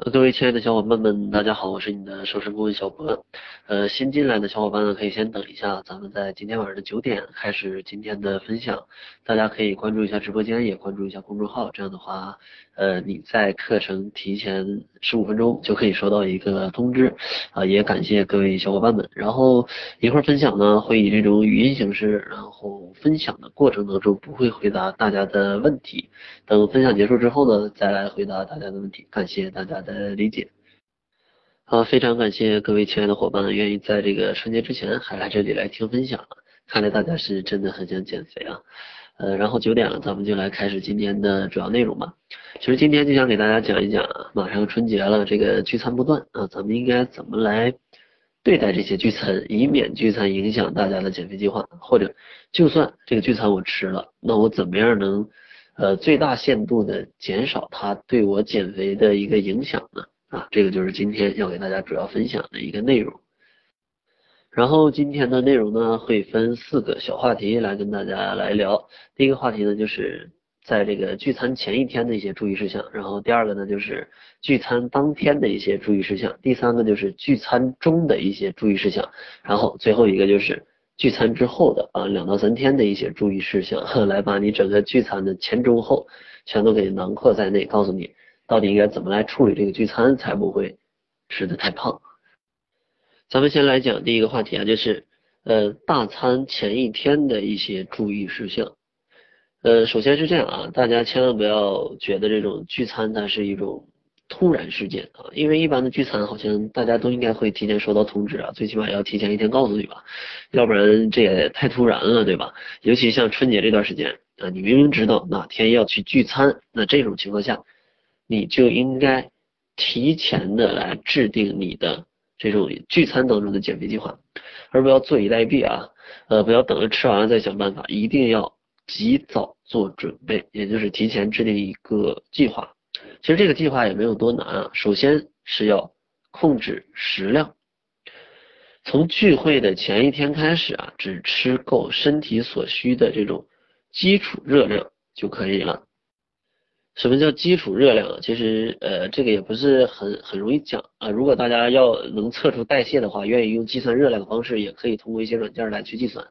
呃，各位亲爱的小伙伴们，大家好，我是你的瘦身顾问小博。呃，新进来的小伙伴呢，可以先等一下，咱们在今天晚上的九点开始今天的分享。大家可以关注一下直播间，也关注一下公众号，这样的话，呃，你在课程提前十五分钟就可以收到一个通知。啊，也感谢各位小伙伴们。然后一会儿分享呢，会以这种语音形式，然后分享的过程当中不会回答大家的问题，等分享结束之后呢，再来回答大家的问题。感谢大家。的理解，好，非常感谢各位亲爱的伙伴愿意在这个春节之前还来这里来听分享，看来大家是真的很想减肥啊，呃，然后九点了，咱们就来开始今天的主要内容吧。其实今天就想给大家讲一讲，马上春节了，这个聚餐不断啊，咱们应该怎么来对待这些聚餐，以免聚餐影响大家的减肥计划，或者就算这个聚餐我吃了，那我怎么样能？呃，最大限度的减少它对我减肥的一个影响呢？啊，这个就是今天要给大家主要分享的一个内容。然后今天的内容呢，会分四个小话题来跟大家来聊。第一个话题呢，就是在这个聚餐前一天的一些注意事项。然后第二个呢，就是聚餐当天的一些注意事项。第三个就是聚餐中的一些注意事项。然后最后一个就是。聚餐之后的啊两到三天的一些注意事项，来把你整个聚餐的前中后全都给囊括在内，告诉你到底应该怎么来处理这个聚餐才不会吃的太胖。咱们先来讲第一个话题啊，就是呃大餐前一天的一些注意事项。呃，首先是这样啊，大家千万不要觉得这种聚餐它是一种。突然事件啊，因为一般的聚餐好像大家都应该会提前收到通知啊，最起码要提前一天告诉你吧，要不然这也太突然了，对吧？尤其像春节这段时间啊，你明明知道哪天要去聚餐，那这种情况下，你就应该提前的来制定你的这种聚餐当中的减肥计划，而不要坐以待毙啊，呃，不要等着吃完了再想办法，一定要及早做准备，也就是提前制定一个计划。其实这个计划也没有多难啊，首先是要控制食量，从聚会的前一天开始啊，只吃够身体所需的这种基础热量就可以了。什么叫基础热量啊？其实呃这个也不是很很容易讲啊。如果大家要能测出代谢的话，愿意用计算热量的方式，也可以通过一些软件来去计算。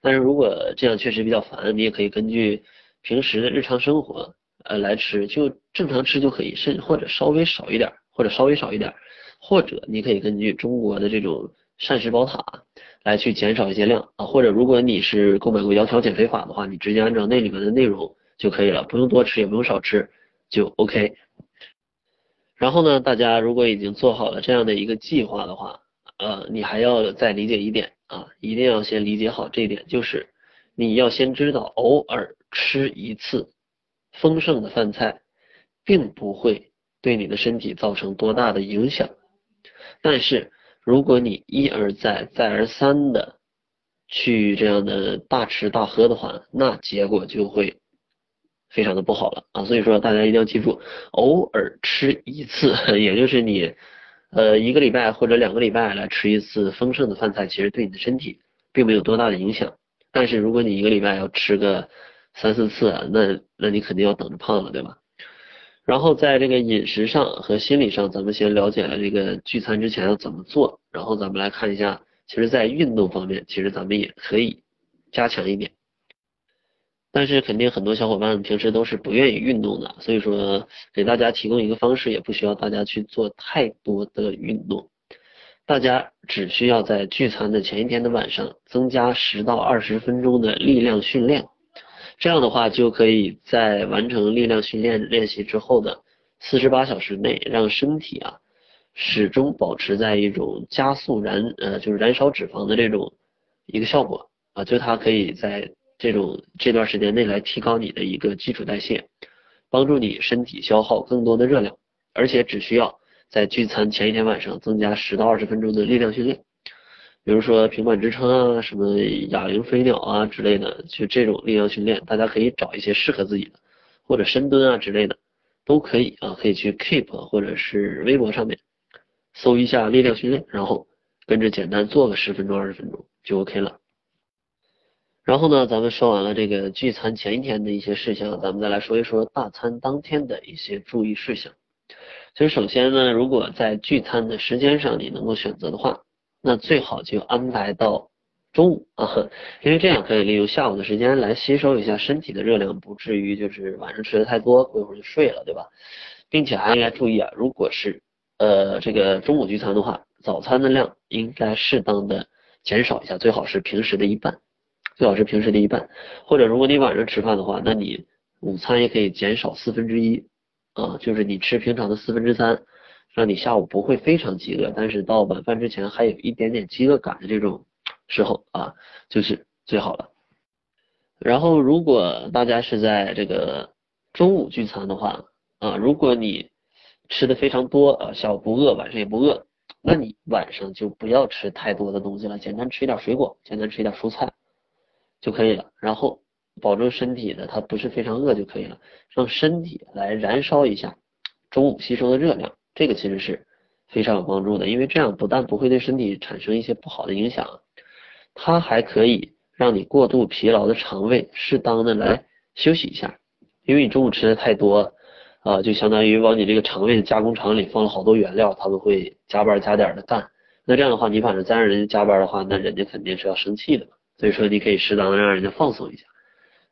但是如果这样确实比较烦，你也可以根据平时的日常生活。呃，来吃就正常吃就可以，甚或者稍微少一点，或者稍微少一点，或者你可以根据中国的这种膳食宝塔来去减少一些量啊，或者如果你是购买过窈窕减肥法的话，你直接按照那里面的内容就可以了，不用多吃也不用少吃就 OK。然后呢，大家如果已经做好了这样的一个计划的话，呃，你还要再理解一点啊，一定要先理解好这一点，就是你要先知道偶尔吃一次。丰盛的饭菜并不会对你的身体造成多大的影响，但是如果你一而再、再而三的去这样的大吃大喝的话，那结果就会非常的不好了啊！所以说大家一定要记住，偶尔吃一次，也就是你呃一个礼拜或者两个礼拜来吃一次丰盛的饭菜，其实对你的身体并没有多大的影响。但是如果你一个礼拜要吃个三四次，那那你肯定要等着胖了，对吧？然后在这个饮食上和心理上，咱们先了解了这个聚餐之前要怎么做，然后咱们来看一下，其实，在运动方面，其实咱们也可以加强一点。但是肯定很多小伙伴平时都是不愿意运动的，所以说给大家提供一个方式，也不需要大家去做太多的运动，大家只需要在聚餐的前一天的晚上增加十到二十分钟的力量训练。这样的话，就可以在完成力量训练练习之后的四十八小时内，让身体啊始终保持在一种加速燃呃就是燃烧脂肪的这种一个效果啊，就它可以在这种这段时间内来提高你的一个基础代谢，帮助你身体消耗更多的热量，而且只需要在聚餐前一天晚上增加十到二十分钟的力量训练。比如说平板支撑啊，什么哑铃飞鸟啊之类的，就这种力量训练，大家可以找一些适合自己的，或者深蹲啊之类的，都可以啊，可以去 Keep 或者是微博上面搜一下力量训练，然后跟着简单做个十分钟二十分钟就 OK 了。然后呢，咱们说完了这个聚餐前一天的一些事项，咱们再来说一说大餐当天的一些注意事项。其实首先呢，如果在聚餐的时间上你能够选择的话，那最好就安排到中午啊，因为这样可以利用下午的时间来吸收一下身体的热量，不至于就是晚上吃的太多，过一会儿就睡了，对吧？并且还应该注意啊，如果是呃这个中午聚餐的话，早餐的量应该适当的减少一下，最好是平时的一半，最好是平时的一半。或者如果你晚上吃饭的话，那你午餐也可以减少四分之一啊，就是你吃平常的四分之三，让你下午不会非常饥饿，但是到晚饭之前还有一点点饥饿感的这种时候啊，就是最好了。然后如果大家是在这个中午聚餐的话，啊，如果你吃的非常多啊，下午不饿，晚上也不饿，那你晚上就不要吃太多的东西了，简单吃一点水果，简单吃一点蔬菜就可以了。然后保证身体的它不是非常饿就可以了，让身体来燃烧一下中午吸收的热量，这个其实是非常有帮助的，因为这样不但不会对身体产生一些不好的影响，它还可以让你过度疲劳的肠胃适当的来休息一下，因为你中午吃的太多。啊，就相当于往你这个肠胃的加工厂里放了好多原料，他们会加班加点的干。那这样的话，你反正再让人家加班的话，那人家肯定是要生气的嘛。所以说，你可以适当的让人家放松一下，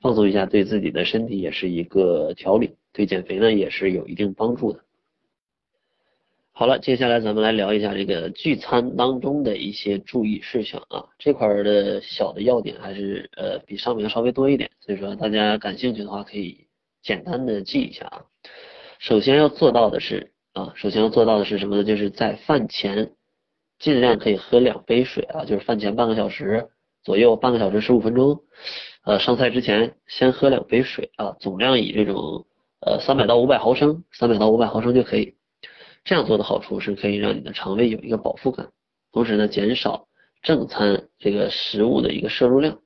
放松一下，对自己的身体也是一个调理，对减肥呢也是有一定帮助的。好了，接下来咱们来聊一下这个聚餐当中的一些注意事项啊，这块的小的要点还是呃比上面要稍微多一点，所以说大家感兴趣的话可以简单的记一下啊。首先要做到的是啊，首先要做到的是什么呢？就是在饭前尽量可以喝两杯水啊，就是饭前半个小时左右，半个小时十五分钟，呃，上菜之前先喝两杯水啊，总量以这种呃三百到五百毫升，三百到五百毫升就可以。这样做的好处是可以让你的肠胃有一个饱腹感，同时呢减少正餐这个食物的一个摄入量。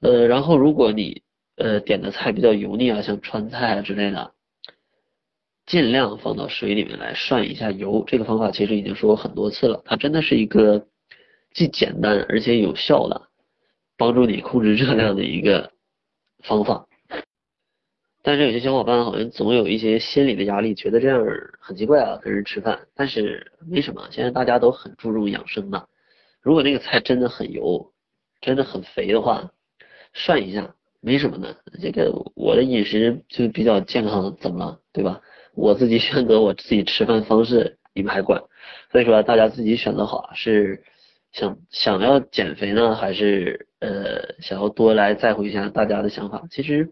呃，然后如果你呃点的菜比较油腻啊，像川菜啊之类的。尽量放到水里面来涮一下油，这个方法其实已经说过很多次了，它真的是一个既简单而且有效的帮助你控制热量的一个方法。但是有些小伙伴好像总有一些心理的压力，觉得这样很奇怪啊，跟人吃饭。但是没什么，现在大家都很注重养生的。如果那个菜真的很油，真的很肥的话，涮一下没什么的。这个我的饮食就比较健康，怎么了，对吧？我自己选择我自己吃饭方式，你们还管？所以说大家自己选择好，是想想要减肥呢，还是呃想要多来在乎一下大家的想法？其实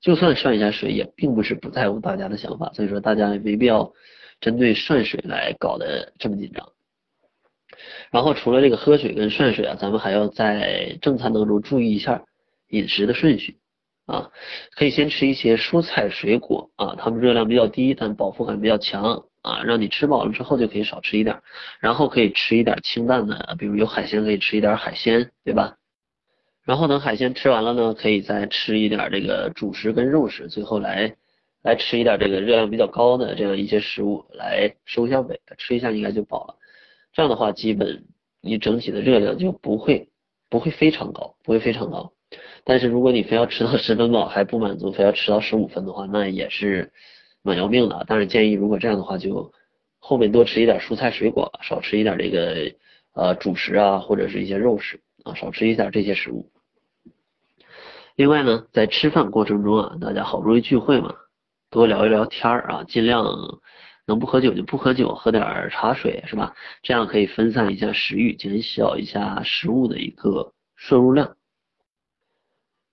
就算涮一下水，也并不是不在乎大家的想法。所以说大家也没必要针对涮水来搞得这么紧张。然后除了这个喝水跟涮水啊，咱们还要在正餐当中注意一下饮食的顺序。啊，可以先吃一些蔬菜水果啊，它们热量比较低，但饱腹感比较强啊，让你吃饱了之后就可以少吃一点，然后可以吃一点清淡的，比如有海鲜可以吃一点海鲜，对吧？然后等海鲜吃完了呢，可以再吃一点这个主食跟肉食，最后来来吃一点这个热量比较高的这样一些食物来收一下尾，吃一下应该就饱了。这样的话，基本你整体的热量就不会不会非常高，不会非常高。但是如果你非要吃到十分饱还不满足，非要吃到十五分的话，那也是蛮要命的。但是建议如果这样的话，就后面多吃一点蔬菜水果，少吃一点这个呃主食啊，或者是一些肉食啊，少吃一点这些食物。另外呢，在吃饭过程中啊，大家好不容易聚会嘛，多聊一聊天儿啊，尽量能不喝酒就不喝酒，喝点茶水是吧？这样可以分散一下食欲，减小一下食物的一个摄入量。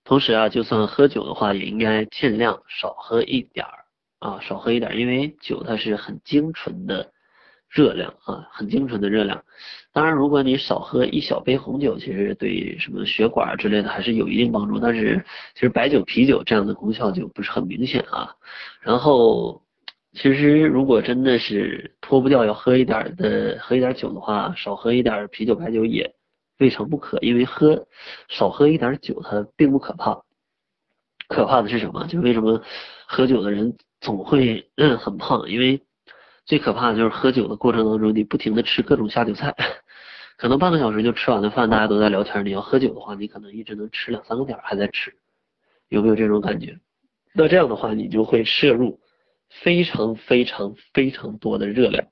同时啊，就算喝酒的话，也应该尽量少喝一点儿啊，少喝一点儿，因为酒它是很精纯的热量啊，很精纯的热量。当然，如果你少喝一小杯红酒，其实对什么血管之类的还是有一定帮助。但是，其实白酒、啤酒这样的功效就不是很明显啊。然后，其实如果真的是脱不掉要喝一点的，喝一点酒的话，少喝一点啤酒、白酒也。未尝不可，因为喝少喝一点酒，它并不可怕。可怕的是什么？就为什么喝酒的人总会嗯很胖？因为最可怕的就是喝酒的过程当中，你不停的吃各种下酒菜，可能半个小时就吃完的饭，大家都在聊天。你要喝酒的话，你可能一直能吃两三个点还在吃，有没有这种感觉？那这样的话，你就会摄入非常非常非常多的热量，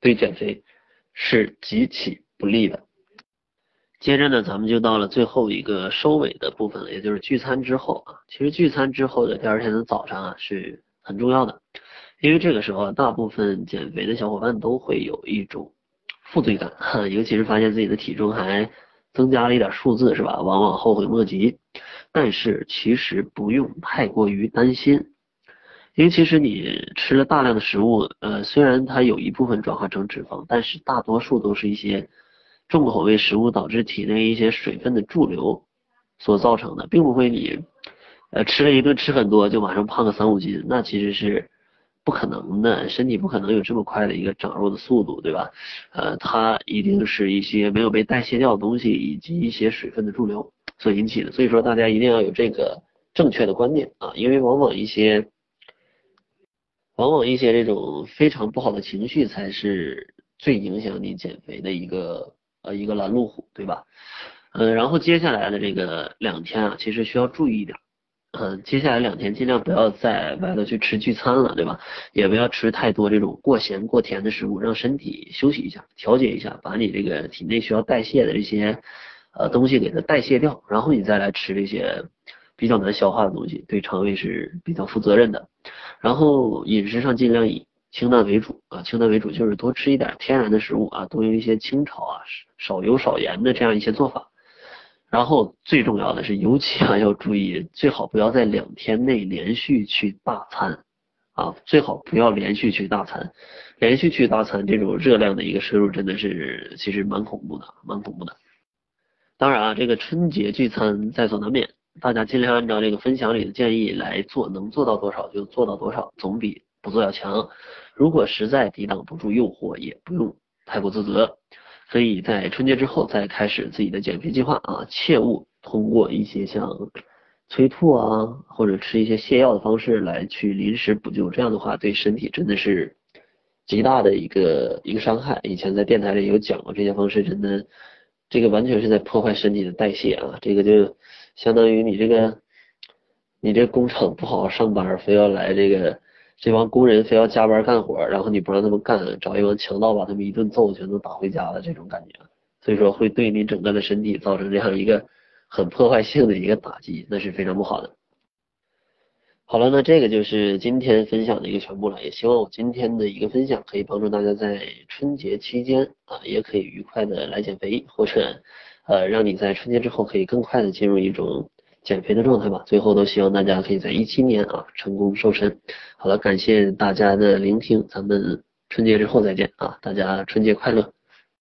对减肥是极其不利的。接着呢，咱们就到了最后一个收尾的部分了，也就是聚餐之后啊。其实聚餐之后的第二天的早上啊是很重要的，因为这个时候大部分减肥的小伙伴都会有一种负罪感，尤其是发现自己的体重还增加了一点数字，是吧？往往后悔莫及。但是其实不用太过于担心，因为其实你吃了大量的食物，呃，虽然它有一部分转化成脂肪，但是大多数都是一些。重口味食物导致体内一些水分的驻留所造成的，并不会你呃吃了一顿吃很多就马上胖个三五斤，那其实是不可能的，身体不可能有这么快的一个长肉的速度，对吧？呃，它一定是一些没有被代谢掉的东西以及一些水分的驻留所引起的，所以说大家一定要有这个正确的观念啊，因为往往一些往往一些这种非常不好的情绪才是最影响你减肥的一个。呃，一个拦路虎，对吧？嗯，然后接下来的这个两天啊，其实需要注意一点。嗯，接下来两天尽量不要在外头去吃聚餐了，对吧？也不要吃太多这种过咸过甜的食物，让身体休息一下，调节一下，把你这个体内需要代谢的这些呃东西给它代谢掉，然后你再来吃这些比较难消化的东西，对肠胃是比较负责任的。然后饮食上尽量以清淡为主啊，清淡为主就是多吃一点天然的食物啊，多用一些清炒啊，少油少盐的这样一些做法。然后最重要的是，尤其啊要注意，最好不要在两天内连续去大餐啊，最好不要连续去大餐，连续去大餐这种热量的一个摄入真的是其实蛮恐怖的，蛮恐怖的。当然啊，这个春节聚餐在所难免，大家尽量按照这个分享里的建议来做，能做到多少就做到多少，总比不做要强。如果实在抵挡不住诱惑，也不用太过自责，可以在春节之后再开始自己的减肥计划啊，切勿通过一些像催吐啊或者吃一些泻药的方式来去临时补救，这样的话对身体真的是极大的一个一个伤害。以前在电台里有讲过，这些方式真的，这个完全是在破坏身体的代谢啊，这个就相当于你这个你这工厂不好好上班，非要来这个。这帮工人非要加班干活，然后你不让他们干，找一帮强盗把他们一顿揍，全都打回家了，这种感觉，所以说会对你整个的身体造成这样一个很破坏性的一个打击，那是非常不好的。好了，那这个就是今天分享的一个全部了，也希望我今天的一个分享可以帮助大家在春节期间啊，也可以愉快的来减肥，或者呃，让你在春节之后可以更快的进入一种。减肥的状态吧，最后都希望大家可以在一七年啊成功瘦身。好了，感谢大家的聆听，咱们春节之后再见啊，大家春节快乐。